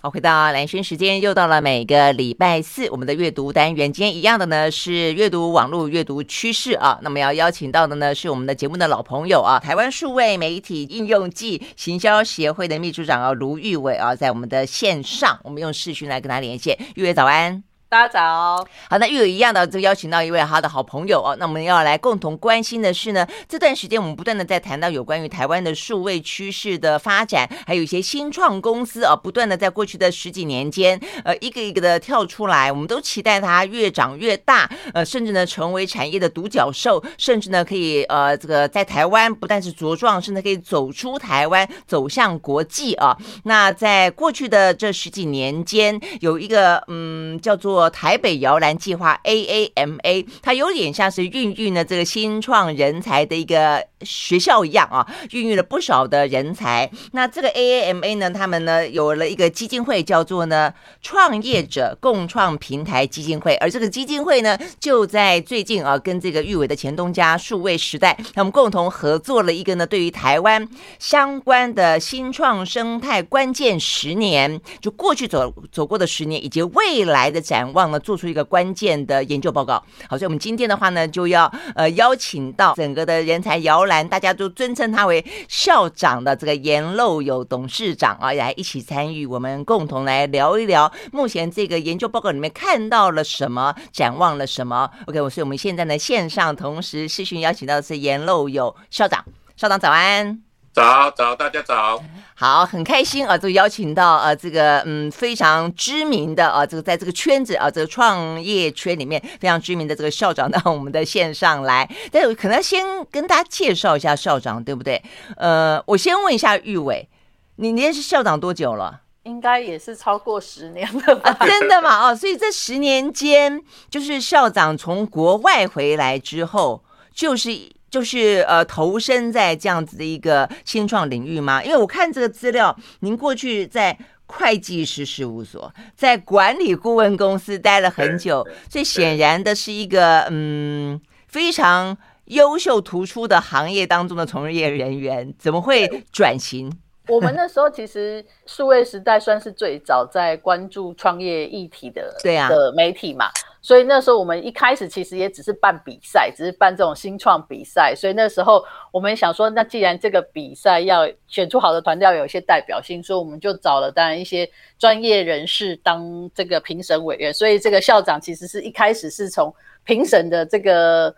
好，回到蓝轩时间，又到了每个礼拜四我们的阅读单元。今天一样的呢是阅读网络阅读趋势啊。那么要邀请到的呢是我们的节目的老朋友啊，台湾数位媒体应用暨行销协会的秘书长啊卢玉伟啊，在我们的线上，我们用视讯来跟他连线。玉伟早安。大家早，好，那又有一样的，就邀请到一位他的好朋友哦。那我们要来共同关心的是呢，这段时间我们不断的在谈到有关于台湾的数位趋势的发展，还有一些新创公司啊，不断的在过去的十几年间，呃，一个一个的跳出来，我们都期待它越长越大，呃，甚至呢成为产业的独角兽，甚至呢可以呃这个在台湾不但是茁壮，甚至可以走出台湾，走向国际啊。那在过去的这十几年间，有一个嗯叫做。台北摇篮计划 AAMA，它有点像是孕育了这个新创人才的一个学校一样啊，孕育了不少的人才。那这个 AAMA 呢，他们呢有了一个基金会，叫做呢创业者共创平台基金会。而这个基金会呢，就在最近啊，跟这个玉伟的前东家数位时代，他们共同合作了一个呢，对于台湾相关的新创生态关键十年，就过去走走过的十年，以及未来的展。忘了做出一个关键的研究报告。好，所以我们今天的话呢，就要呃邀请到整个的人才摇篮，大家都尊称他为校长的这个颜漏友董事长啊，来一起参与，我们共同来聊一聊目前这个研究报告里面看到了什么，展望了什么。OK，我所以我们现在呢线上同时视讯邀请到的是颜漏友校长，校长早安。早早，大家早，好，很开心啊，就邀请到呃这个嗯非常知名的啊，这个在这个圈子啊，这个创业圈里面非常知名的这个校长到我们的线上来，但是可能先跟大家介绍一下校长，对不对？呃，我先问一下玉伟，你认识校长多久了？应该也是超过十年了吧？啊，真的吗？哦，所以这十年间，就是校长从国外回来之后，就是。就是呃，投身在这样子的一个新创领域吗？因为我看这个资料，您过去在会计师事务所、在管理顾问公司待了很久，所以显然的是一个嗯非常优秀突出的行业当中的从业人员，怎么会转型？我们那时候其实数位时代算是最早在关注创业议题的对啊的媒体嘛，所以那时候我们一开始其实也只是办比赛，只是办这种新创比赛。所以那时候我们想说，那既然这个比赛要选出好的团队，要有一些代表性，所以我们就找了当然一些专业人士当这个评审委员。所以这个校长其实是一开始是从评审的这个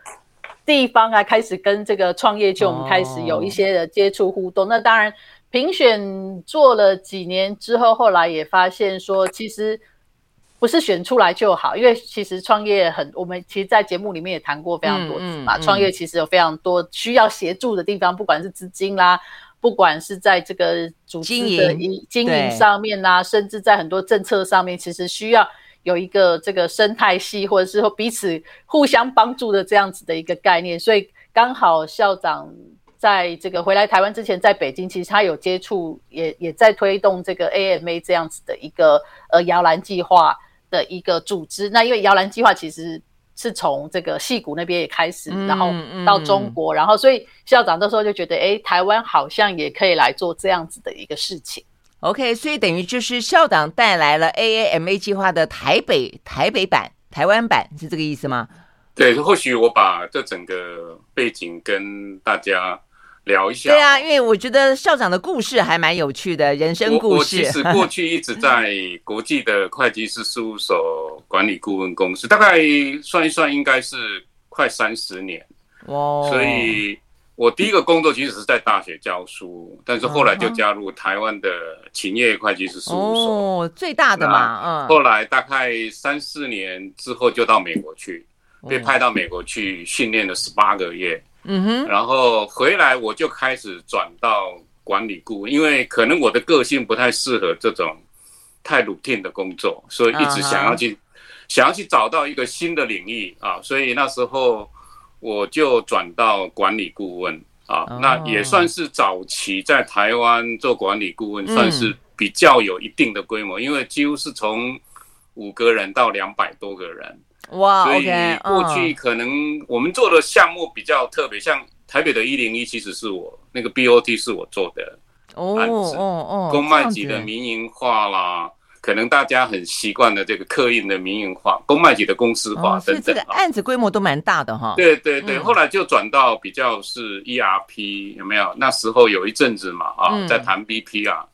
地方啊开始跟这个创业圈我们开始有一些的接触互动。那当然。评选做了几年之后，后来也发现说，其实不是选出来就好，因为其实创业很，我们其实，在节目里面也谈过非常多次嘛。创业其实有非常多需要协助的地方，不管是资金啦，不管是在这个组织的经营上面啦，甚至在很多政策上面，其实需要有一个这个生态系，或者是说彼此互相帮助的这样子的一个概念。所以刚好校长。在这个回来台湾之前，在北京其实他有接触，也也在推动这个 AAMA 这样子的一个呃摇篮计划的一个组织。那因为摇篮计划其实是从这个戏谷那边也开始，然后到中国，然后所以校长那时候就觉得，哎，台湾好像也可以来做这样子的一个事情。OK，所以等于就是校长带来了 AAMA 计划的台北台北版、台湾版，是这个意思吗？对，或许我把这整个背景跟大家。聊一下，对啊，因为我觉得校长的故事还蛮有趣的，人生故事。我，我其实过去一直在国际的会计师事务所管理顾问公司，大概算一算应该是快三十年。哦，所以我第一个工作其实是在大学教书，但是后来就加入台湾的勤业会计师事务所，哦，最大的嘛。嗯，后来大概三四年之后就到美国去，被派到美国去训练了十八个月。嗯哼，然后回来我就开始转到管理顾问，因为可能我的个性不太适合这种太 routine 的工作，所以一直想要去、uh huh. 想要去找到一个新的领域啊，所以那时候我就转到管理顾问啊，uh huh. 那也算是早期在台湾做管理顾问，算是比较有一定的规模，嗯、因为几乎是从五个人到两百多个人。哇，所以过去可能我们做的项目比较特别，像台北的一零一，其实是我那个 BOT 是我做的案子，哦哦哦，公卖局的民营化啦，可能大家很习惯的这个刻印的民营化、公卖局的公司化等等。这个案子规模都蛮大的哈。对对对，后来就转到比较是 ERP 有没有？那时候有一阵子嘛啊，在谈 BP 啊。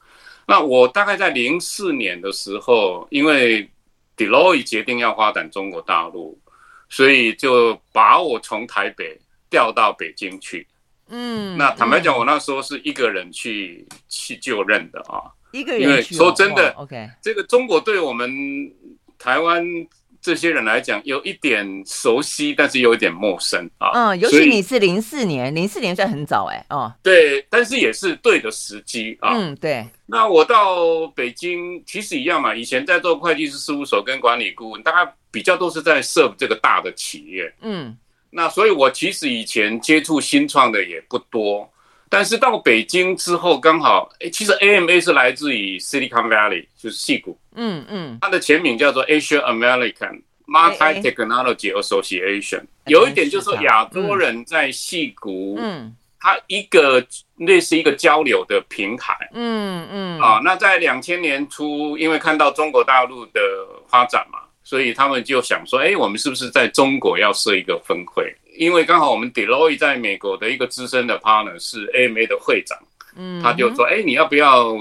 那我大概在零四年的时候，因为 Deloitte 决定要发展中国大陆，所以就把我从台北调到北京去。嗯，那坦白讲，我那时候是一个人去去就任的啊。一个人，因为说真的，OK，这个中国对我们台湾这些人来讲有一点熟悉，但是有一点陌生啊。嗯，尤其你是零四年，零四年算很早哎。哦，对，但是也是对的时机啊。嗯，对。那我到北京其实一样嘛，以前在做会计师事务所跟管理顾问，大概比较都是在 serve 这个大的企业。嗯，那所以我其实以前接触新创的也不多。但是到北京之后，刚好诶，其实 AMA 是来自于 Silicon Valley，就是矽谷。嗯嗯，它的全名叫做 Asia American Multi Technology Association。有一点就是说，亚洲人在矽谷，嗯，它一个类似一个交流的平台。嗯嗯。啊，那在两千年初，因为看到中国大陆的发展嘛，所以他们就想说，哎，我们是不是在中国要设一个分会？因为刚好我们 Deloitte 在美国的一个资深的 partner 是 AMA 的会长，嗯，他就说，哎，你要不要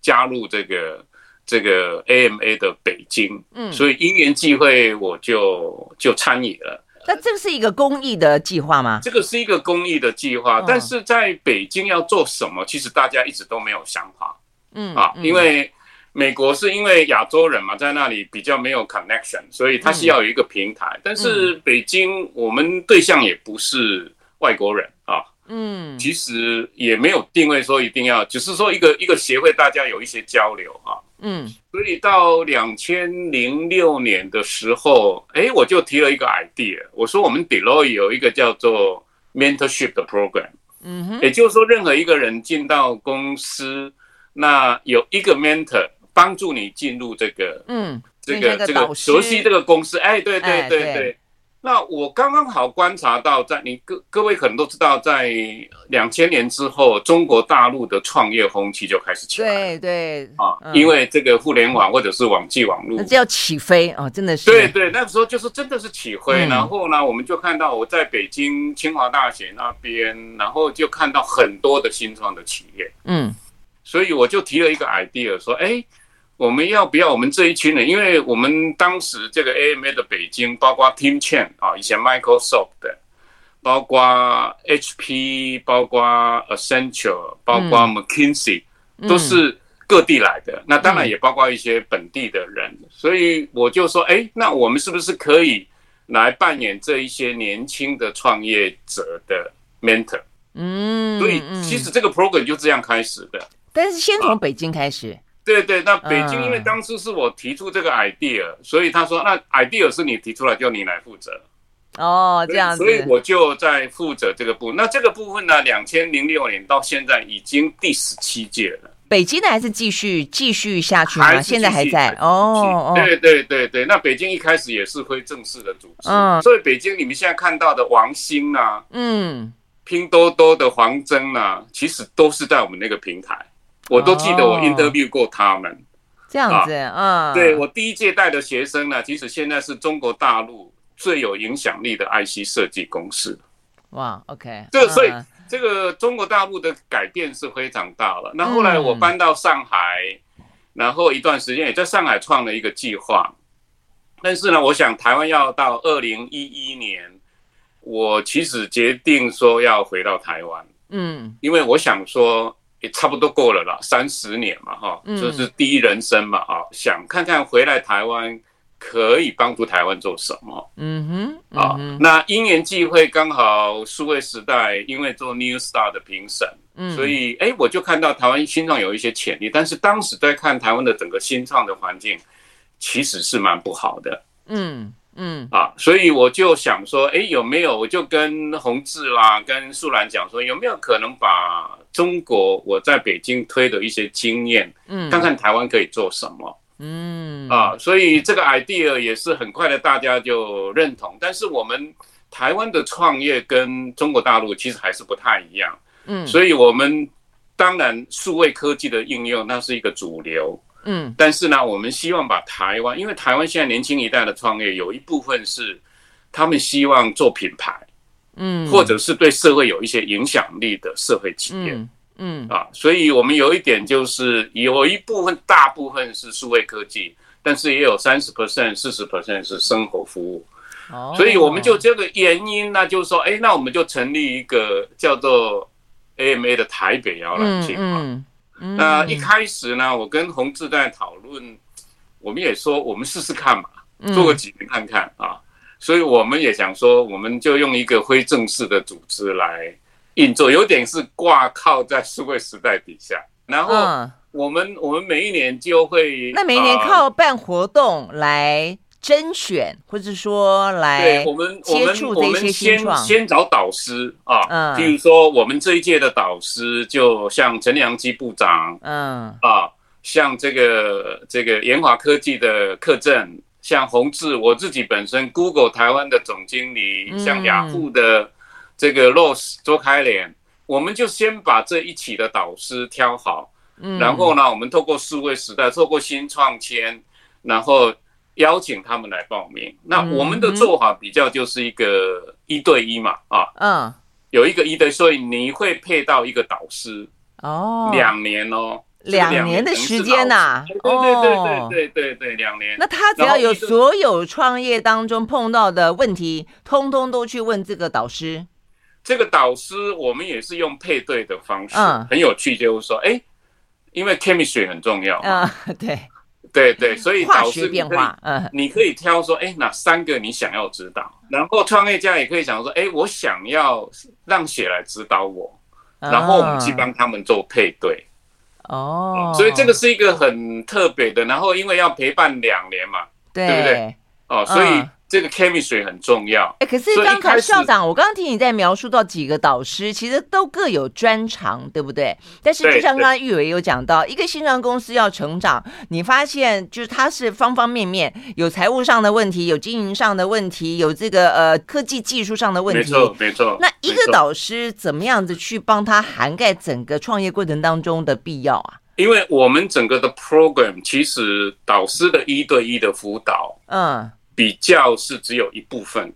加入这个这个 AMA 的北京？嗯，所以因缘际会，我就就参与了。那这个是一个公益的计划吗？这个是一个公益的计划，但是在北京要做什么，其实大家一直都没有想法。嗯啊，因为。美国是因为亚洲人嘛，在那里比较没有 connection，所以他需要有一个平台。嗯、但是北京我们对象也不是外国人啊，嗯，其实也没有定位说一定要，只是说一个一个协会，大家有一些交流啊，嗯。所以到两千零六年的时候，哎，我就提了一个 idea，我说我们 Deloitte 有一个叫做 mentorship 的 program，嗯哼，也就是说任何一个人进到公司，那有一个 mentor。帮助你进入这个，嗯，这个这个熟悉这个公司，哎，对对对对。对那我刚刚好观察到，在你各各位可能都知道，在两千年之后，中国大陆的创业风气就开始起来。对对啊，嗯、因为这个互联网或者是网际网络，那这要起飞啊，真的是。对对，那个时候就是真的是起飞。嗯、然后呢，我们就看到我在北京清华大学那边，然后就看到很多的新创的企业。嗯，所以我就提了一个 idea，说，哎。我们要不要我们这一群人？因为我们当时这个 AMA 的北京，包括 Team Chen 啊，以前 Microsoft 的，包括 HP，包括 Accenture，包括 McKinsey，都是各地来的。那当然也包括一些本地的人。所以我就说，哎，那我们是不是可以来扮演这一些年轻的创业者的 mentor？嗯，所以其实这个 program 就这样开始的。但是先从北京开始。对对，那北京因为当初是我提出这个 idea，、嗯、所以他说那 idea 是你提出来，就你来负责。哦，这样子。所以我就在负责这个部分。那这个部分呢，两千零六年到现在已经第十七届了。北京的还是继续继续下去吗？现在还在哦。对对对对，那北京一开始也是非正式的组织。嗯。所以北京你们现在看到的王兴啊，嗯，拼多多的黄峥啊，其实都是在我们那个平台。我都记得我 interview 过他们，这样子啊，对，我第一届带的学生呢，其实现在是中国大陆最有影响力的 IC 设计公司。哇，OK，这所以这个中国大陆的改变是非常大了。那后来我搬到上海，然后一段时间也在上海创了一个计划，但是呢，我想台湾要到二零一一年，我其实决定说要回到台湾，嗯，因为我想说。也差不多够了啦，三十年嘛，哈，这是第一人生嘛，啊，想看看回来台湾可以帮助台湾做什么，嗯哼，啊，那因缘际会刚好数位时代，因为做 New Star 的评审，嗯，所以哎，我就看到台湾新创有一些潜力，但是当时在看台湾的整个新创的环境，其实是蛮不好的，嗯。嗯啊，所以我就想说，哎，有没有？我就跟洪志啦，跟素兰讲说，有没有可能把中国我在北京推的一些经验，嗯，看看台湾可以做什么？嗯啊，所以这个 idea 也是很快的，大家就认同。但是我们台湾的创业跟中国大陆其实还是不太一样，嗯，所以我们当然数位科技的应用那是一个主流。嗯，但是呢，我们希望把台湾，因为台湾现在年轻一代的创业有一部分是他们希望做品牌，嗯，或者是对社会有一些影响力的社会企业，嗯，嗯。啊，所以我们有一点就是有一部分大部分是数位科技，但是也有三十 percent、四十 percent 是生活服务。哦，所以我们就这个原因，那就是说，哎，那我们就成立一个叫做 AMA 的台北摇篮计划。那一开始呢，我跟洪志在讨论，我们也说我们试试看嘛，做个几年看看啊。所以我们也想说，我们就用一个非正式的组织来运作，有点是挂靠在数位时代底下。然后我们我们每一年就会，那每一年靠办活动来。甄选，或者说来对我们，我们我们先先找导师啊，嗯，比如说我们这一届的导师，就像陈良基部长，嗯。啊，像这个这个研华科技的柯震，像宏志，我自己本身 Google 台湾的总经理，嗯、像雅虎的这个 Rose 周开莲，我们就先把这一起的导师挑好，嗯，然后呢，我们透过数位时代，透过新创签，然后。邀请他们来报名，那我们的做法比较就是一个一对一嘛，啊，嗯，有一个一对，所以你会配到一个导师。哦，两年哦，两年的时间呐，对对对对对对对，两年。那他只要有所有创业当中碰到的问题，通通都去问这个导师。这个导师我们也是用配对的方式，嗯，很有趣，就是说，哎，因为 chemistry 很重要，嗯，对。对对，所以导师变化，嗯，你可以挑说，哎，哪三个你想要知道？然后创业家也可以想说，哎，我想要让雪来指导我，然后我们去帮他们做配对。哦，所以这个是一个很特别的，然后因为要陪伴两年嘛，对不对？哦，所以。这个 chemistry 很重要。哎，可是刚才校长，我刚刚听你在描述到几个导师，其实都各有专长，对不对？但是就像刚才玉伟有讲到，一个新创公司要成长，你发现就是它是方方面面，有财务上的问题，有经营上的问题，有这个呃科技技术上的问题。没错，没错。那一个导师怎么样子去帮他涵盖整个创业过程当中的必要啊？因为我们整个的 program 其实导师的一对一的辅导，嗯。比较是只有一部分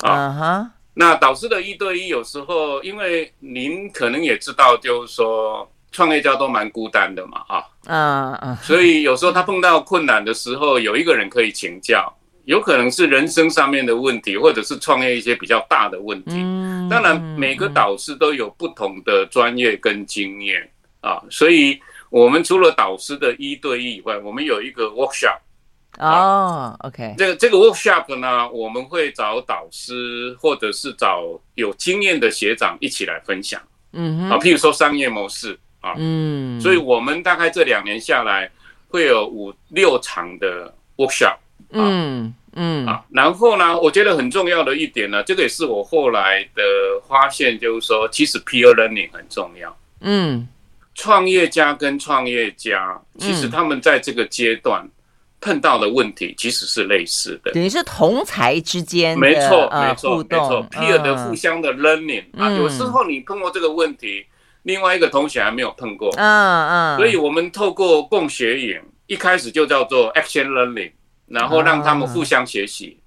啊，uh huh. 那导师的一对一有时候，因为您可能也知道，就是说创业家都蛮孤单的嘛，啊，嗯嗯，所以有时候他碰到困难的时候，有一个人可以请教，有可能是人生上面的问题，或者是创业一些比较大的问题。嗯，当然每个导师都有不同的专业跟经验啊，所以我们除了导师的一对一以外，我们有一个 workshop。哦、oh，OK，这个这个 workshop 呢，我们会找导师或者是找有经验的学长一起来分享。嗯哼，啊，譬如说商业模式啊，嗯，所以我们大概这两年下来会有五六场的 workshop。嗯嗯啊，然后呢，我觉得很重要的一点呢，这个也是我后来的发现，就是说，其实 peer learning 很重要。嗯，创业家跟创业家，其实他们在这个阶段。碰到的问题其实是类似的，等于是同才之间没错没错没错，peer 的互相的 learning 啊，有时候你碰过这个问题，另外一个同学还没有碰过，嗯嗯，所以我们透过共学营，一开始就叫做 action learning，然后让他们互相学习，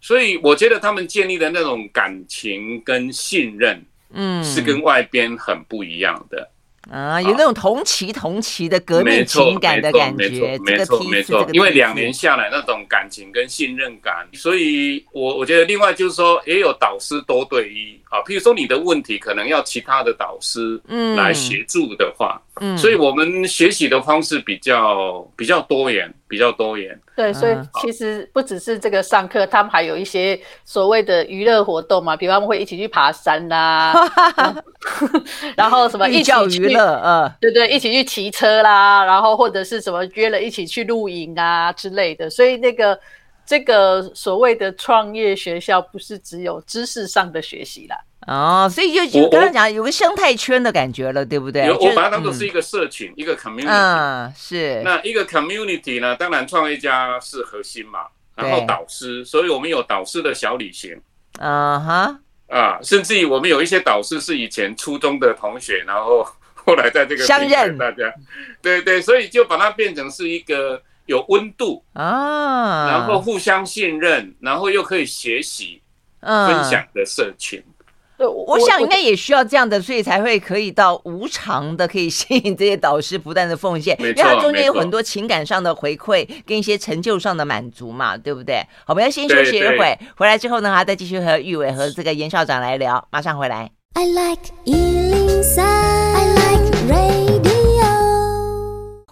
所以我觉得他们建立的那种感情跟信任，嗯，是跟外边很不一样的。啊，有那种同期同期的革命情感的感觉，没错没错因为两年下来那种感情跟信任感，所以我我觉得另外就是说也有导师多对一啊，譬如说你的问题可能要其他的导师嗯来协助的话，嗯，所以我们学习的方式比较比较多元，比较多元。对，所以其实不只是这个上课，他们还有一些所谓的娱乐活动嘛，比方他们会一起去爬山啦，然后什么一起娱乐，嗯，对对，一起去骑车啦，然后或者是什么约了一起去露营啊之类的，所以那个这个所谓的创业学校不是只有知识上的学习啦。哦，所以就就刚刚讲有个生态圈的感觉了，对不对？有，我把它当做是一个社群，一个 community。嗯，是。那一个 community 呢？当然创业家是核心嘛，然后导师，所以我们有导师的小旅行。啊哈。啊，甚至于我们有一些导师是以前初中的同学，然后后来在这个相认大家，对对，所以就把它变成是一个有温度啊，然后互相信任，然后又可以学习、分享的社群。对，我想应该也需要这样的，所以才会可以到无偿的，可以吸引这些导师不断的奉献，因为它中间有很多情感上的回馈跟一些成就上的满足嘛，对不对？好，我们要先休息一会，回来之后呢，还再继续和玉伟和这个严校长来聊，马上回来。I like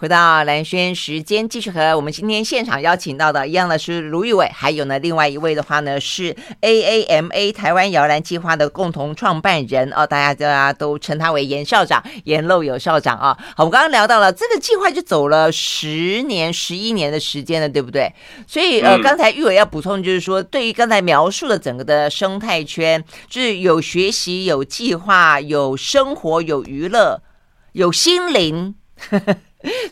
回到蓝轩时间，继续和我们今天现场邀请到的一样的是卢玉伟，还有呢，另外一位的话呢是 AAMA 台湾摇篮计划的共同创办人哦，大家大家都称他为严校长，严漏友校长啊。好，我们刚刚聊到了这个计划就走了十年、十一年的时间了，对不对？所以呃，刚才玉伟要补充就是说，对于刚才描述的整个的生态圈，就是有学习、有计划、有生活、有娱乐、有心灵。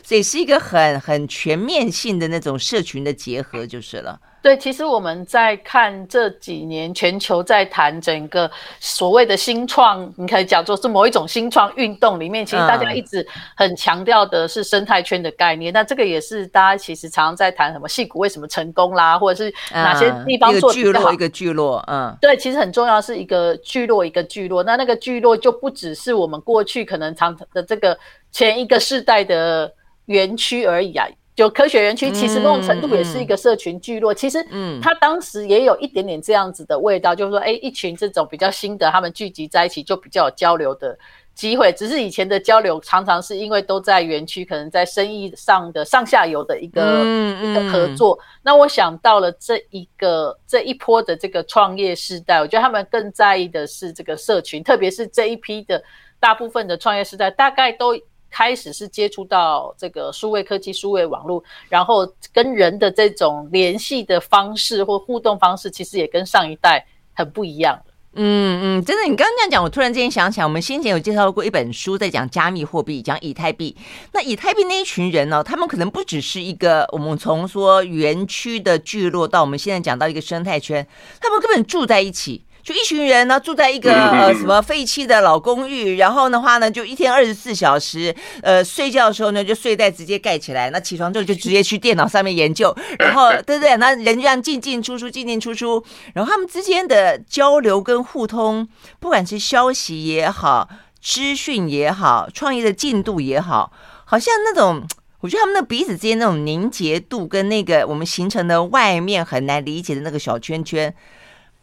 所以是一个很很全面性的那种社群的结合，就是了。对，其实我们在看这几年全球在谈整个所谓的新创，你可以讲作是某一种新创运动里面，其实大家一直很强调的是生态圈的概念。那、嗯、这个也是大家其实常常在谈什么矽谷为什么成功啦，或者是哪些地方做得好。一个聚落，一个聚落，嗯，对，其实很重要是一个聚落，一个聚落。那那个聚落就不只是我们过去可能常的这个前一个世代的园区而已啊。就科学园区，其实某种程度也是一个社群聚落。其实，嗯，他当时也有一点点这样子的味道，嗯、就是说，哎，一群这种比较新的，他们聚集在一起，就比较有交流的机会。只是以前的交流，常常是因为都在园区，可能在生意上的上下游的一个、嗯、一个合作。那我想到了这一个这一波的这个创业时代，我觉得他们更在意的是这个社群，特别是这一批的大部分的创业时代，大概都。开始是接触到这个数位科技、数位网络，然后跟人的这种联系的方式或互动方式，其实也跟上一代很不一样。嗯嗯，真的，你刚刚这样讲，我突然之间想起来，我们先前有介绍过一本书，在讲加密货币，讲以太币。那以太币那一群人呢，他们可能不只是一个我们从说园区的聚落，到我们现在讲到一个生态圈，他们根本住在一起。就一群人呢，住在一个呃什么废弃的老公寓，然后的话呢，就一天二十四小时，呃睡觉的时候呢，就睡袋直接盖起来，那起床之后就直接去电脑上面研究，然后对不对？那人就这样进进出出，进进出出，然后他们之间的交流跟互通，不管是消息也好，资讯也好，创业的进度也好，好像那种，我觉得他们的彼此之间那种凝结度跟那个我们形成的外面很难理解的那个小圈圈。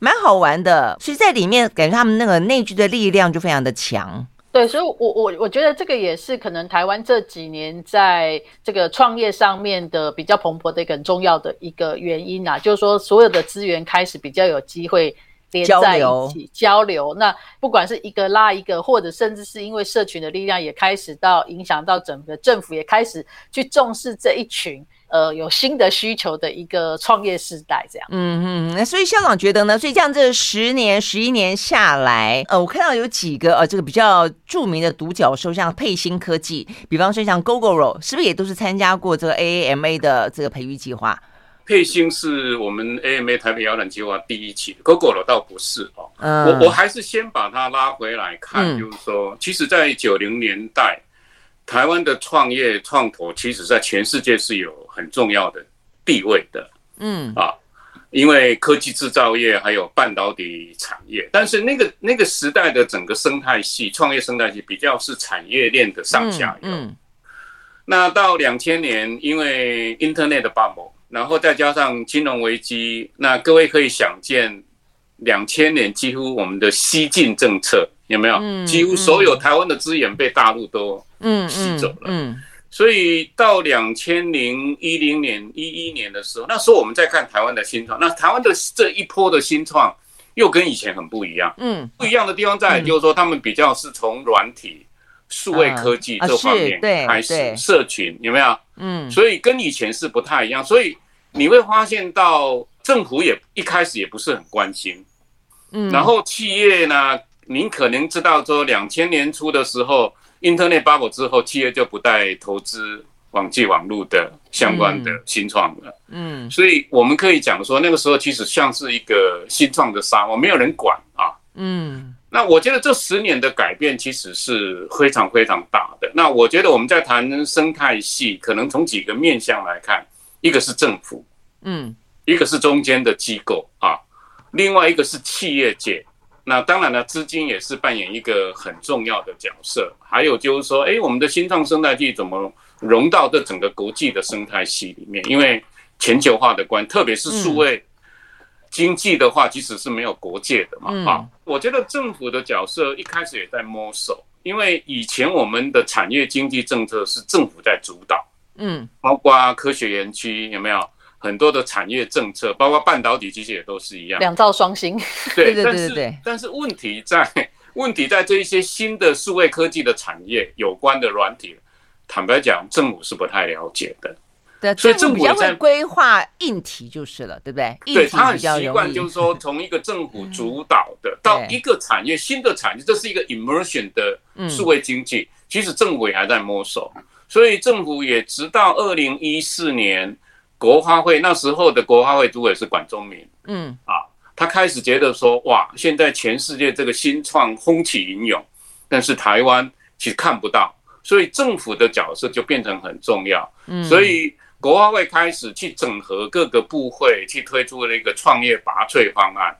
蛮好玩的，所以在里面感觉他们那个内聚的力量就非常的强。对，所以我我我觉得这个也是可能台湾这几年在这个创业上面的比较蓬勃的一个很重要的一个原因啊，就是说所有的资源开始比较有机会连在一起交流。交流，那不管是一个拉一个，或者甚至是因为社群的力量也开始到影响到整个政府也开始去重视这一群。呃，有新的需求的一个创业时代，这样。嗯嗯，那所以校长觉得呢？所以这样这十年、十一年下来，呃，我看到有几个呃，这个比较著名的独角兽，像配星科技，比方说像 Gogoro，是不是也都是参加过这个 AAMA 的这个培育计划？配星是我们 AAMA 台北摇篮计划第一期，Google 倒不是哦。嗯，我我还是先把它拉回来看，嗯、就是说，其实，在九零年代。台湾的创业创投，其实在全世界是有很重要的地位的，嗯。啊，因为科技制造业还有半导体产业，但是那个那个时代的整个生态系创业生态系比较是产业链的上下游。嗯，那到两千年，因为 Internet 的 bubble，然后再加上金融危机，那各位可以想见，两千年几乎我们的西进政策有没有？几乎所有台湾的资源被大陆都。嗯，吸走了。嗯，所以到两千零一零年、一一年的时候，那时候我们在看台湾的新创，那台湾的这一波的新创又跟以前很不一样。嗯，不一样的地方在就是说，他们比较是从软体、数位科技这方面开始，社群有没有？嗯，所以跟以前是不太一样。所以你会发现到政府也一开始也不是很关心。嗯，然后企业呢，您可能知道说，两千年初的时候。Internet bubble 之后，企业就不再投资网际网络的相关的新创了。嗯，所以我们可以讲说，那个时候其实像是一个新创的沙漠，没有人管啊。嗯，那我觉得这十年的改变其实是非常非常大的。那我觉得我们在谈生态系，可能从几个面向来看，一个是政府，嗯，一个是中间的机构啊，另外一个是企业界。那当然了，资金也是扮演一个很重要的角色。还有就是说，哎，我们的新创生态系怎么融到这整个国际的生态系里面？因为全球化的关，特别是数位。嗯经济的话，其实是没有国界的嘛，嗯、啊，我觉得政府的角色一开始也在摸索，因为以前我们的产业经济政策是政府在主导，嗯，包括科学园区有没有很多的产业政策，包括半导体其实也都是一样，两造双星，对 对对对对，但是问题在 问题在这一些新的数位科技的产业有关的软体，坦白讲，政府是不太了解的。对所以政府比较会规划硬体就是了，对不对？对，他很习惯，就是说从一个政府主导的到一个产业新的产业，这是一个 immersion 的数位经济。其实政府也还在摸索，所以政府也直到二零一四年国发会那时候的国发会主委是管中明，嗯。啊，他开始觉得说哇，现在全世界这个新创风起云涌，但是台湾其实看不到，所以政府的角色就变成很重要，嗯，所以。国发会开始去整合各个部会，去推出了一个创业拔萃方案，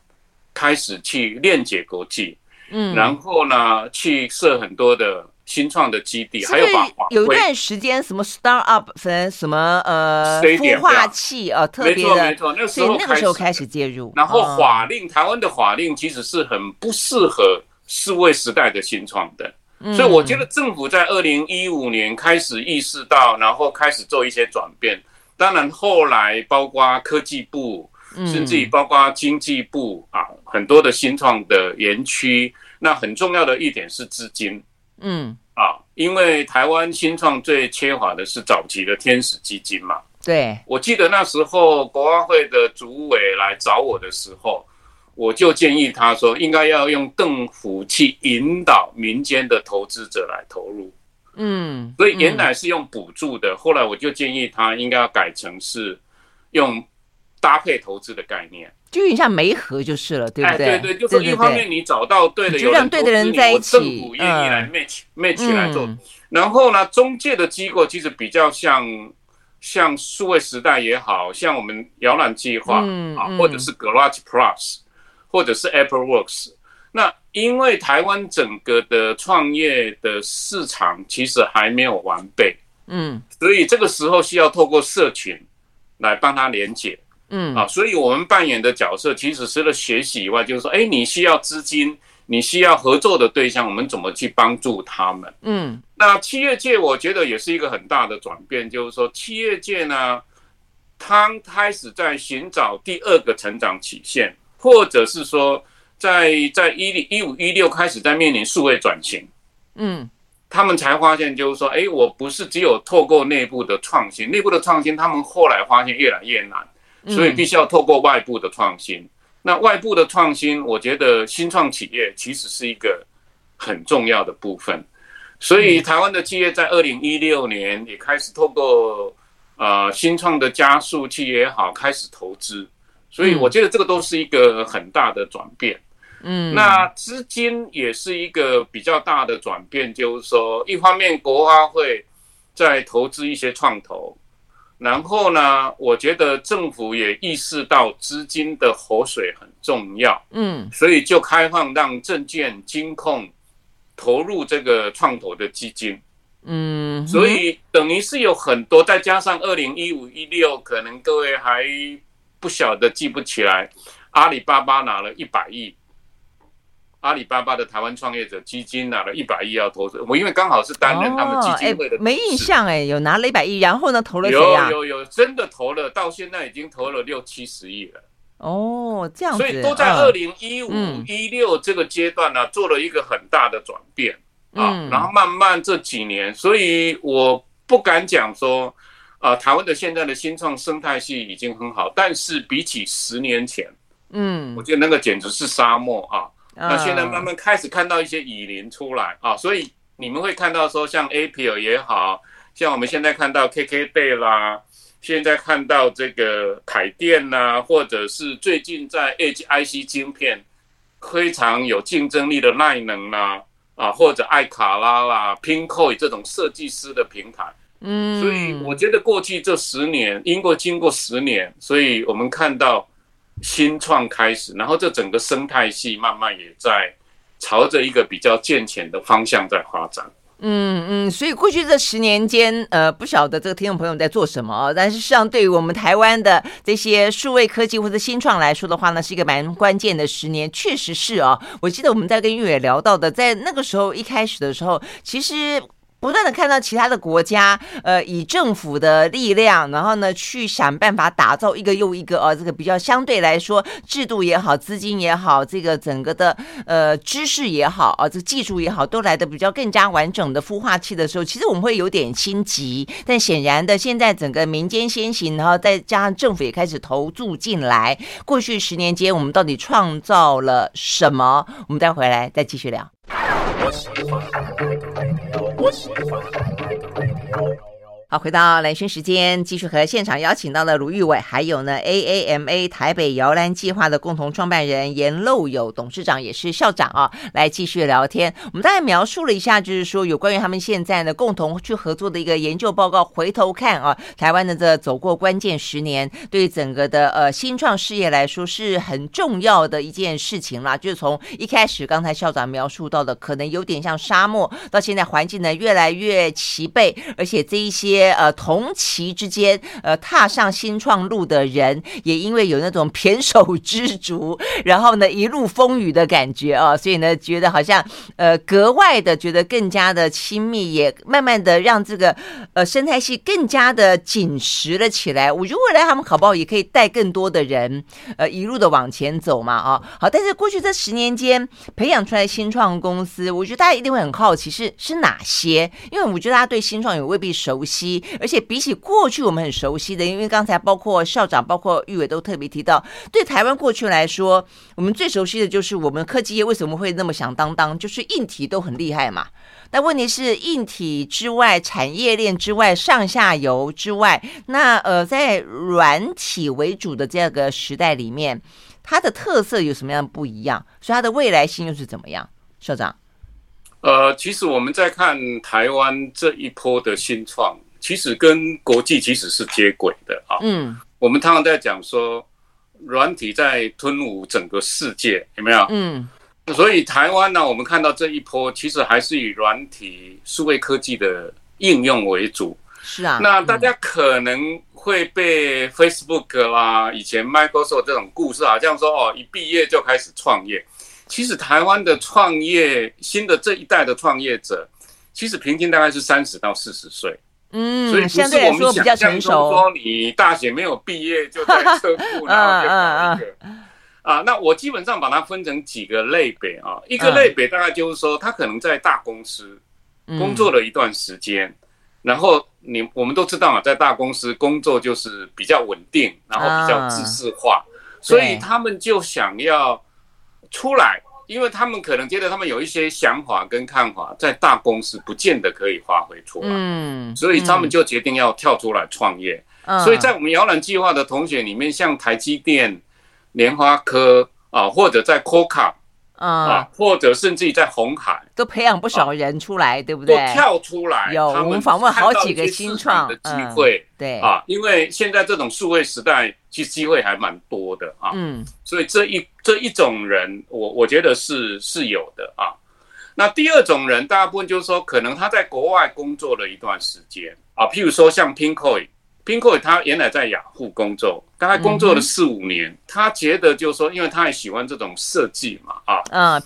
开始去链接国际，嗯，然后呢，去设很多的新创的基地，还有把有一段时间什么 start up 分什么呃孵化器啊，特别的，没错没错，那时候那个时候开始介入，然后法令，台湾的法令其实是很不适合数位时代的新创的。所以我觉得政府在二零一五年开始意识到，然后开始做一些转变。当然后来包括科技部，甚至于包括经济部啊，很多的新创的园区。那很重要的一点是资金，嗯啊，因为台湾新创最缺乏的是早期的天使基金嘛。对，我记得那时候国安会的主委来找我的时候。我就建议他说，应该要用政府去引导民间的投资者来投入，嗯，所以原来是用补助的，后来我就建议他应该要改成是用搭配投资的概念，就有点像媒合就是了，对不对？对？对，就是一方面你找到对的，有让对的人在一起，政府愿意来 match match 来做，然后呢，中介的机构其实比较像像数位时代也好像我们摇篮计划啊，或者是 Garage Plus。或者是 Apple Works，那因为台湾整个的创业的市场其实还没有完备，嗯，所以这个时候需要透过社群来帮他连接，嗯啊，所以我们扮演的角色其实除了学习以外，就是说，哎，你需要资金，你需要合作的对象，我们怎么去帮助他们？嗯，那企业界我觉得也是一个很大的转变，就是说企业界呢，他开始在寻找第二个成长曲线。或者是说在，在在一一五一六开始在面临数位转型，嗯，他们才发现就是说，哎，我不是只有透过内部的创新，内部的创新，他们后来发现越来越难，所以必须要透过外部的创新。嗯、那外部的创新，我觉得新创企业其实是一个很重要的部分。所以台湾的企业在二零一六年也开始透过呃新创的加速器也好，开始投资。所以我觉得这个都是一个很大的转变，嗯，那资金也是一个比较大的转变，就是说，一方面国发会在投资一些创投，然后呢，我觉得政府也意识到资金的活水很重要，嗯，所以就开放让证券、金控投入这个创投的基金，嗯，所以等于是有很多，再加上二零一五一六，可能各位还。不晓得记不起来，阿里巴巴拿了一百亿，阿里巴巴的台湾创业者基金拿了一百亿要投资，我因为刚好是担任他们基金会的、没印象哎，有拿了一百亿，然后呢投了谁啊？有有有，真的投了，到现在已经投了六七十亿了。哦，这样子，所以都在二零一五一六这个阶段呢、啊，嗯、做了一个很大的转变啊，嗯、然后慢慢这几年，所以我不敢讲说。啊、呃，台湾的现在的新创生态系已经很好，但是比起十年前，嗯，我觉得那个简直是沙漠啊。嗯、那现在慢慢开始看到一些雨林出来啊，所以你们会看到说，像 Apple 也好，像我们现在看到 KKday 啦，现在看到这个凯电呐，或者是最近在 Edge IC 晶片非常有竞争力的耐能啦，啊，或者爱卡拉啦、Pinkoi 这种设计师的平台。嗯，所以我觉得过去这十年，英国经过十年，所以我们看到新创开始，然后这整个生态系慢慢也在朝着一个比较健全的方向在发展。嗯嗯，所以过去这十年间，呃，不晓得这个听众朋友在做什么，但是实际上对于我们台湾的这些数位科技或者新创来说的话呢，是一个蛮关键的十年，确实是哦。我记得我们在跟玉伟聊到的，在那个时候一开始的时候，其实。不断的看到其他的国家，呃，以政府的力量，然后呢，去想办法打造一个又一个，呃，这个比较相对来说制度也好，资金也好，这个整个的呃知识也好，啊，这技术也好，都来的比较更加完整的孵化器的时候，其实我们会有点心急。但显然的，现在整个民间先行，然后再加上政府也开始投注进来，过去十年间我们到底创造了什么？我们待会回来再继续聊。我喜欢。好，回到兰萱时间，继续和现场邀请到了卢玉伟，还有呢 AAMA 台北摇篮计划的共同创办人严漏友董事长，也是校长啊，来继续聊天。我们大概描述了一下，就是说有关于他们现在呢共同去合作的一个研究报告。回头看啊，台湾的这走过关键十年，对整个的呃新创事业来说是很重要的一件事情啦。就是从一开始刚才校长描述到的，可能有点像沙漠，到现在环境呢越来越齐备，而且这一些。呃，同期之间，呃，踏上新创路的人，也因为有那种胼手胝足，然后呢，一路风雨的感觉啊，所以呢，觉得好像呃，格外的觉得更加的亲密，也慢慢的让这个呃生态系更加的紧实了起来。我觉得未来他们考不好也可以带更多的人，呃，一路的往前走嘛，啊，好。但是过去这十年间培养出来新创公司，我觉得大家一定会很好奇是是哪些，因为我觉得大家对新创也未必熟悉。而且比起过去我们很熟悉的，因为刚才包括校长、包括玉伟都特别提到，对台湾过去来说，我们最熟悉的就是我们科技业为什么会那么响当当，就是硬体都很厉害嘛。但问题是，硬体之外、产业链之外、上下游之外，那呃，在软体为主的这个时代里面，它的特色有什么样不一样？所以它的未来性又是怎么样？校长，呃，其实我们在看台湾这一波的新创。其实跟国际其实是接轨的啊。嗯，我们常常在讲说，软体在吞武整个世界，有没有？嗯，所以台湾呢，我们看到这一波，其实还是以软体数位科技的应用为主。是啊。那大家可能会被 Facebook 啦，以前 Microsoft 这种故事，好像说哦，一毕业就开始创业。其实台湾的创业，新的这一代的创业者，其实平均大概是三十到四十岁。嗯，所以不是我们想象中说你大学没有毕业就在车库，然后就搞一个 啊。那我基本上把它分成几个类别啊。一个类别大概就是说，他可能在大公司工作了一段时间，然后你我们都知道嘛，在大公司工作就是比较稳定，然后比较知识化，所以他们就想要出来。因为他们可能觉得他们有一些想法跟看法，在大公司不见得可以发挥出来，嗯，所以他们就决定要跳出来创业。所以在我们摇篮计划的同学里面，像台积电、联发科啊，或者在 Coca 啊，或者甚至于在红海，都培养不少人出来，对不对？都跳出来，有我们访问好几个新创的机会，对啊，因为现在这种数位时代。其实机会还蛮多的啊，嗯，所以这一这一种人，我我觉得是是有的啊。那第二种人，大部分就是说，可能他在国外工作了一段时间啊，譬如说像 Pinkoi。Pinkoi 他原来在雅虎工作，大概工作了四五年，嗯、他觉得就是说，因为他也喜欢这种设计嘛，啊，嗯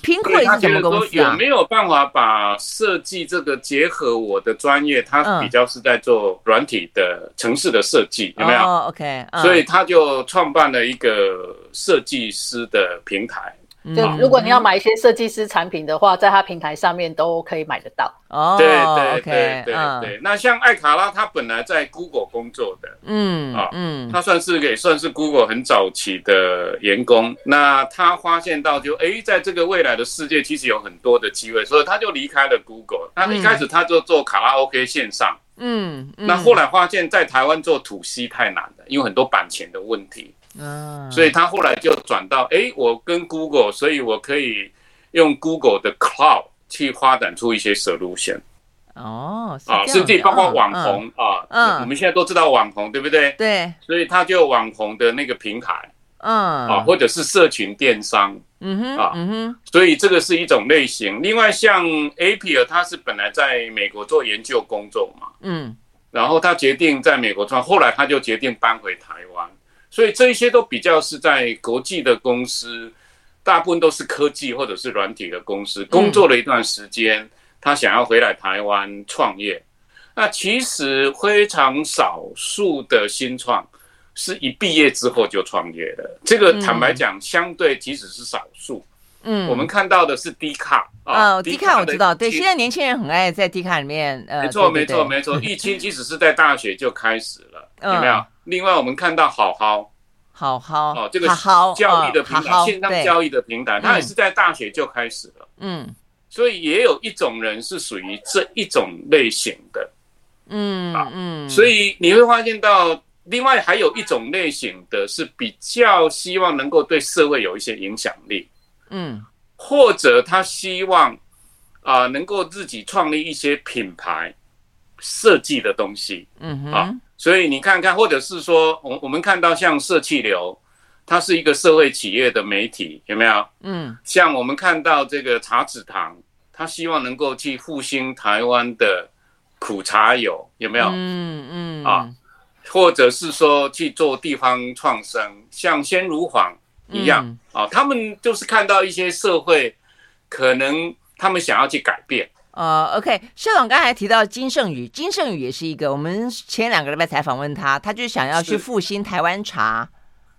什么公司啊？有没有办法把设计这个结合我的专业？他比较是在做软体的城市的设计，有没有？哦，OK，所以他就创办了一个设计师的平台。就如果你要买一些设计师产品的话，在他平台上面都可以买得到。哦，对对对对对。那像艾卡拉，他本来在 Google 工作的，嗯啊，嗯，他算是也算是 Google 很早期的员工。那他发现到就哎，在这个未来的世界，其实有很多的机会，所以他就离开了 Google。那一开始他就做卡拉 OK 线上，嗯，嗯，那后来发现，在台湾做 to C 太难了，因为很多版权的问题。嗯，所以他后来就转到，哎、欸，我跟 Google，所以我可以用 Google 的 Cloud 去发展出一些 solution。哦，啊，甚至包括网红、嗯、啊，嗯，我们现在都知道网红，对不对？对，所以他就网红的那个平台，嗯，啊，或者是社群电商，嗯哼，啊，嗯哼，所以这个是一种类型。另外，像 Appier，他是本来在美国做研究工作嘛，嗯，然后他决定在美国创，后来他就决定搬回台湾，所以这一些都比较是在国际的公司，大部分都是科技或者是软体的公司，工作了一段时间。嗯他想要回来台湾创业，那其实非常少数的新创是一毕业之后就创业的。这个坦白讲，相对即使是少数，嗯，我们看到的是低卡啊低卡我知道，对，现在年轻人很爱在低卡里面，呃，没错，没错，没错，易清即使是在大学就开始了，有没有？另外，我们看到好好，好好哦，这个教育的平台，线上教育的平台，它也是在大学就开始了，嗯。所以也有一种人是属于这一种类型的，嗯嗯，所以你会发现到，另外还有一种类型的是比较希望能够对社会有一些影响力，嗯，或者他希望啊能够自己创立一些品牌设计的东西，嗯哼，啊，所以你看看，或者是说，我我们看到像社气流。它是一个社会企业的媒体，有没有？嗯，像我们看到这个茶子堂，他希望能够去复兴台湾的苦茶友，有没有？嗯嗯啊，或者是说去做地方创生，像鲜乳坊一样、嗯、啊，他们就是看到一些社会可能他们想要去改变。呃，OK，校长刚才提到金圣宇，金圣宇也是一个，我们前两个礼拜采访问他，他就想要去复兴台湾茶。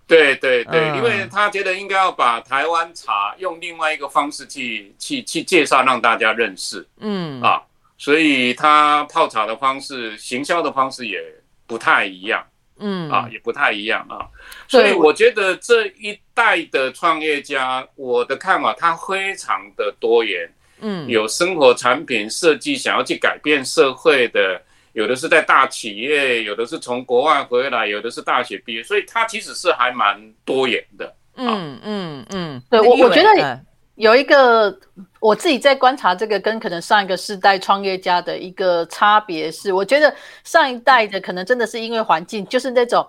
对对对，因为他觉得应该要把台湾茶用另外一个方式去去去介绍，让大家认识。嗯啊，所以他泡茶的方式、行销的方式也不太一样。嗯啊，也不太一样啊。所以我觉得这一代的创业家，我的看法，他非常的多元。嗯，有生活产品设计，想要去改变社会的。有的是在大企业，有的是从国外回来，有的是大学毕业，所以他其实是还蛮多元的。嗯嗯嗯，对我我觉得有一个我自己在观察这个跟可能上一个世代创业家的一个差别是，我觉得上一代的可能真的是因为环境，就是那种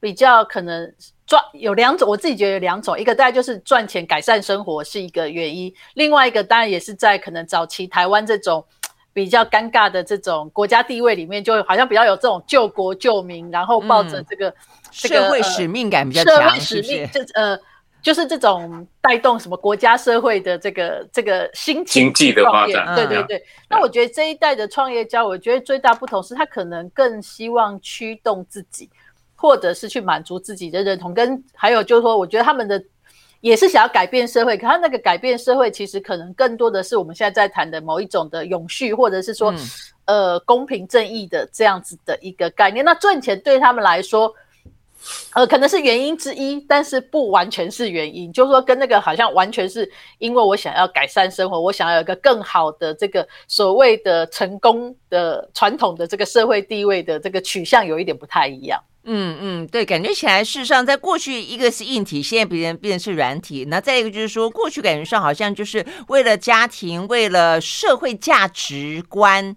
比较可能赚有两种，我自己觉得有两种，一个大概就是赚钱改善生活是一个原因，另外一个当然也是在可能早期台湾这种。比较尴尬的这种国家地位里面，就好像比较有这种救国救民，然后抱着这个、嗯这个、社会使命感比较强，社会使命这呃，就是这种带动什么国家社会的这个这个新经济的发展。对对对。那我觉得这一代的创业家，我觉得最大不同是他可能更希望驱动自己，或者是去满足自己的认同，跟还有就是说，我觉得他们的。也是想要改变社会，可他那个改变社会，其实可能更多的是我们现在在谈的某一种的永续，或者是说，嗯、呃，公平正义的这样子的一个概念。那赚钱对他们来说，呃，可能是原因之一，但是不完全是原因。就是说，跟那个好像完全是因为我想要改善生活，我想要有一个更好的这个所谓的成功的传统的这个社会地位的这个取向有一点不太一样。嗯嗯，对，感觉起来，事实上，在过去，一个是硬体，现在别人变成是软体。那再一个就是说，过去感觉上好像就是为了家庭，为了社会价值观。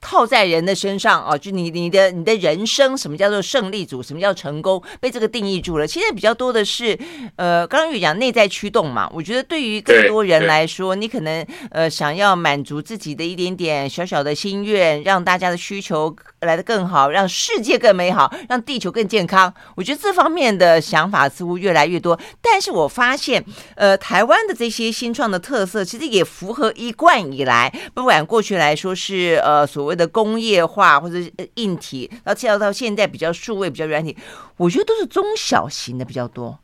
套在人的身上哦，就你你的你的人生，什么叫做胜利组？什么叫成功？被这个定义住了。现在比较多的是，呃，刚刚有讲内在驱动嘛。我觉得对于更多人来说，你可能呃想要满足自己的一点点小小的心愿，让大家的需求来得更好，让世界更美好，让地球更健康。我觉得这方面的想法似乎越来越多。但是我发现，呃，台湾的这些新创的特色，其实也符合一贯以来，不管过去来说是呃所。所谓的工业化或者硬体，然后跳到现在比较数位、比较软体，我觉得都是中小型的比较多。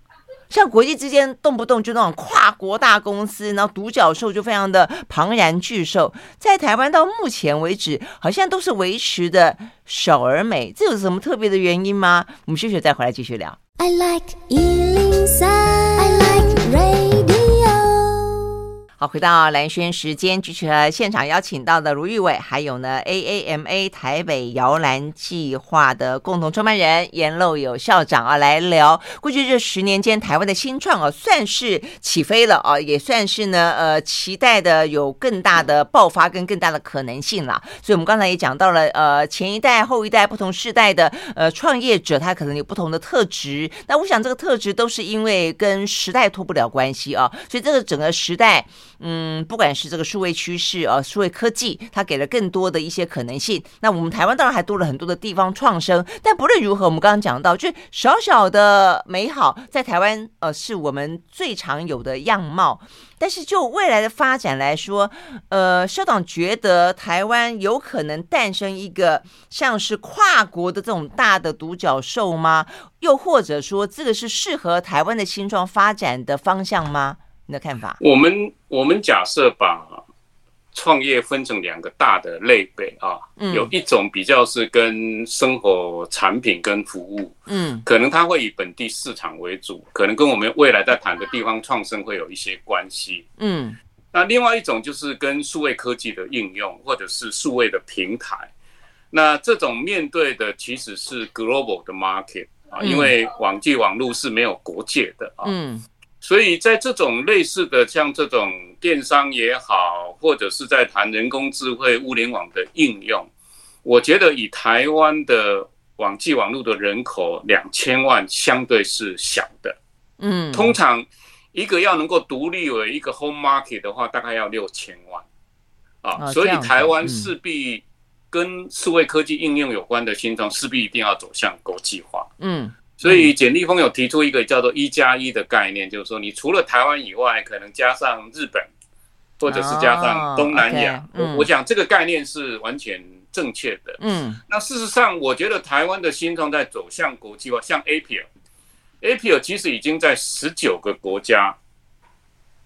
像国际之间动不动就那种跨国大公司，然后独角兽就非常的庞然巨兽，在台湾到目前为止，好像都是维持的小而美。这有什么特别的原因吗？我们休息再回来继续聊。I like 好，回到蓝轩时间，继续现场邀请到的卢玉伟，还有呢 AAMA 台北摇篮计划的共同创办人严露友校长啊，来聊过去这十年间台湾的新创啊，算是起飞了啊，也算是呢呃期待的有更大的爆发跟更大的可能性了。所以我们刚才也讲到了呃前一代、后一代不同世代的呃创业者，他可能有不同的特质。那我想这个特质都是因为跟时代脱不了关系啊，所以这个整个时代。嗯，不管是这个数位趋势啊，数位科技，它给了更多的一些可能性。那我们台湾当然还多了很多的地方创生。但不论如何，我们刚刚讲到，就是小小的美好，在台湾呃是我们最常有的样貌。但是就未来的发展来说，呃，校长觉得台湾有可能诞生一个像是跨国的这种大的独角兽吗？又或者说，这个是适合台湾的新创发展的方向吗？你的看法？我们我们假设把创业分成两个大的类别啊，嗯，有一种比较是跟生活产品跟服务，嗯，可能它会以本地市场为主，可能跟我们未来在谈的地方创生会有一些关系，嗯。那另外一种就是跟数位科技的应用，或者是数位的平台，那这种面对的其实是 global 的 market 啊，因为网际网络是没有国界的啊，嗯。所以在这种类似的，像这种电商也好，或者是在谈人工智慧、物联网的应用，我觉得以台湾的网际网络的人口两千万，相对是小的。嗯，通常一个要能够独立为一个 home market 的话，大概要六千万。啊，所以台湾势必跟数位科技应用有关的新创，势必一定要走向国际化。嗯。所以简立峰有提出一个叫做“一加一”的概念，就是说，你除了台湾以外，可能加上日本，或者是加上东南亚。我我讲这个概念是完全正确的。嗯，那事实上，我觉得台湾的新创在走向国际化，像 Appier，Appier 其实已经在十九个国家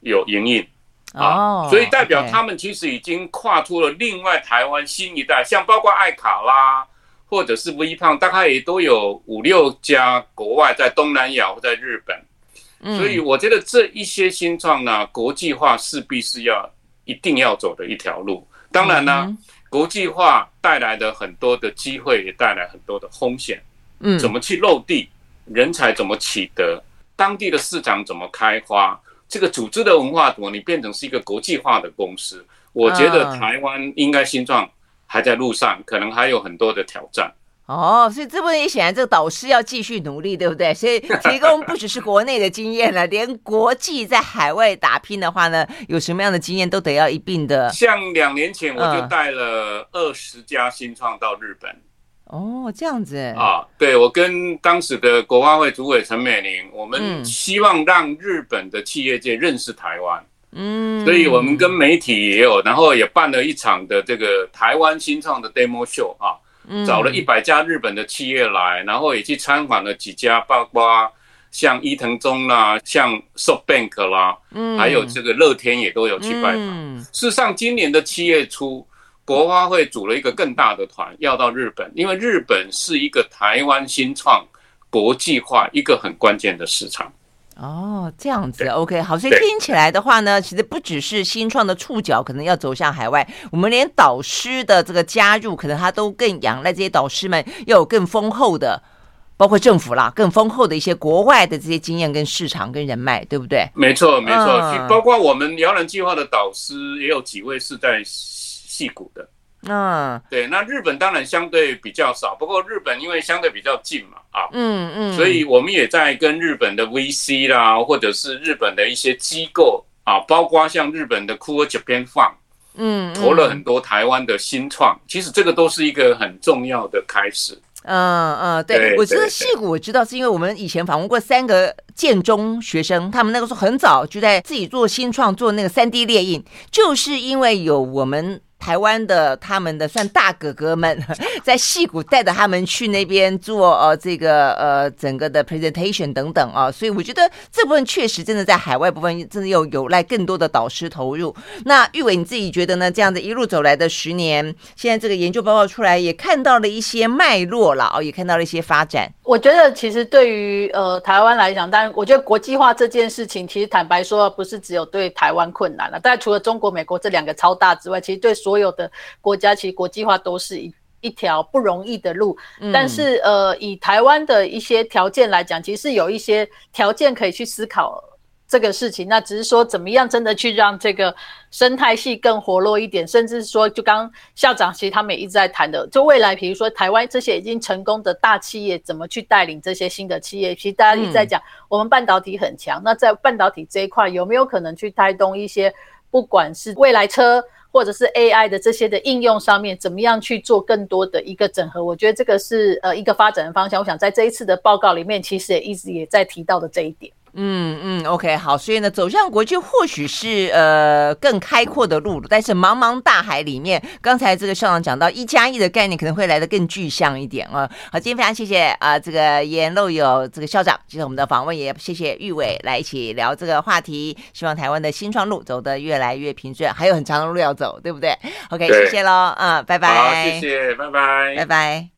有营运啊，所以代表他们其实已经跨出了另外台湾新一代，像包括爱卡拉。或者是微胖，大概也都有五六家国外在东南亚或在日本，所以我觉得这一些新创呢，国际化势必是要一定要走的一条路。当然呢，国际化带来的很多的机会，也带来很多的风险。嗯，怎么去落地，人才怎么取得，当地的市场怎么开花，这个组织的文化怎么你变成是一个国际化的公司？我觉得台湾应该新创。还在路上，可能还有很多的挑战。哦，所以这部分也显然，这个导师要继续努力，对不对？所以提供不只是国内的经验了，连国际在海外打拼的话呢，有什么样的经验都得要一并的。像两年前我就带了二十家新创到日本。嗯、哦，这样子啊？对，我跟当时的国发会主委陈美玲，我们希望让日本的企业界认识台湾。嗯，所以我们跟媒体也有，然后也办了一场的这个台湾新创的 demo show 啊，找了一百家日本的企业来，然后也去参访了几家，包括像伊藤忠啦，像 SoftBank 啦，嗯，还有这个乐天也都有去拜访。事实上，今年的七月初，国发会组了一个更大的团，要到日本，因为日本是一个台湾新创国际化一个很关键的市场。哦，这样子，OK，好，所以听起来的话呢，其实不只是新创的触角可能要走向海外，我们连导师的这个加入，可能他都更仰赖这些导师们要有更丰厚的，包括政府啦，更丰厚的一些国外的这些经验跟市场跟人脉，对不对？没错，没错，嗯、包括我们摇篮计划的导师也有几位是在戏谷的。嗯，对，那日本当然相对比较少，不过日本因为相对比较近嘛，啊，嗯嗯，所以我们也在跟日本的 VC 啦，或者是日本的一些机构啊，包括像日本的 Cool Japan Fund，嗯，投了很多台湾的新创，其实这个都是一个很重要的开始。嗯嗯，对，对我知道矽谷，我知道是因为我们以前访问过三个建中学生，他们那个时候很早就在自己做新创，做那个三 D 列印，就是因为有我们。台湾的他们的算大哥哥们，在戏谷带着他们去那边做呃这个呃整个的 presentation 等等啊，所以我觉得这部分确实真的在海外部分真的有有赖更多的导师投入。那玉伟你自己觉得呢？这样子一路走来的十年，现在这个研究报告出来，也看到了一些脉络了哦，也看到了一些发展。我觉得其实对于呃台湾来讲，当然我觉得国际化这件事情，其实坦白说不是只有对台湾困难了，但除了中国、美国这两个超大之外，其实对所有的国家，其实国际化都是一一条不容易的路。嗯、但是，呃，以台湾的一些条件来讲，其实是有一些条件可以去思考这个事情。那只是说，怎么样真的去让这个生态系更活络一点，甚至说，就刚校长其实他们也一直在谈的，就未来，比如说台湾这些已经成功的大企业，怎么去带领这些新的企业？其实大家一直在讲，嗯、我们半导体很强，那在半导体这一块，有没有可能去带动一些，不管是未来车？或者是 AI 的这些的应用上面，怎么样去做更多的一个整合？我觉得这个是呃一个发展的方向。我想在这一次的报告里面，其实也一直也在提到的这一点。嗯嗯，OK，好，所以呢，走向国际或许是呃更开阔的路，但是茫茫大海里面，刚才这个校长讲到一加一的概念可能会来得更具象一点啊。好，今天非常谢谢啊、这个颜漏有这个校长接受我们的访问，也谢谢玉伟来一起聊这个话题。希望台湾的新创路走得越来越平顺，还有很长的路要走，对不对？OK，谢谢喽，嗯，拜拜。谢谢，拜拜，拜拜。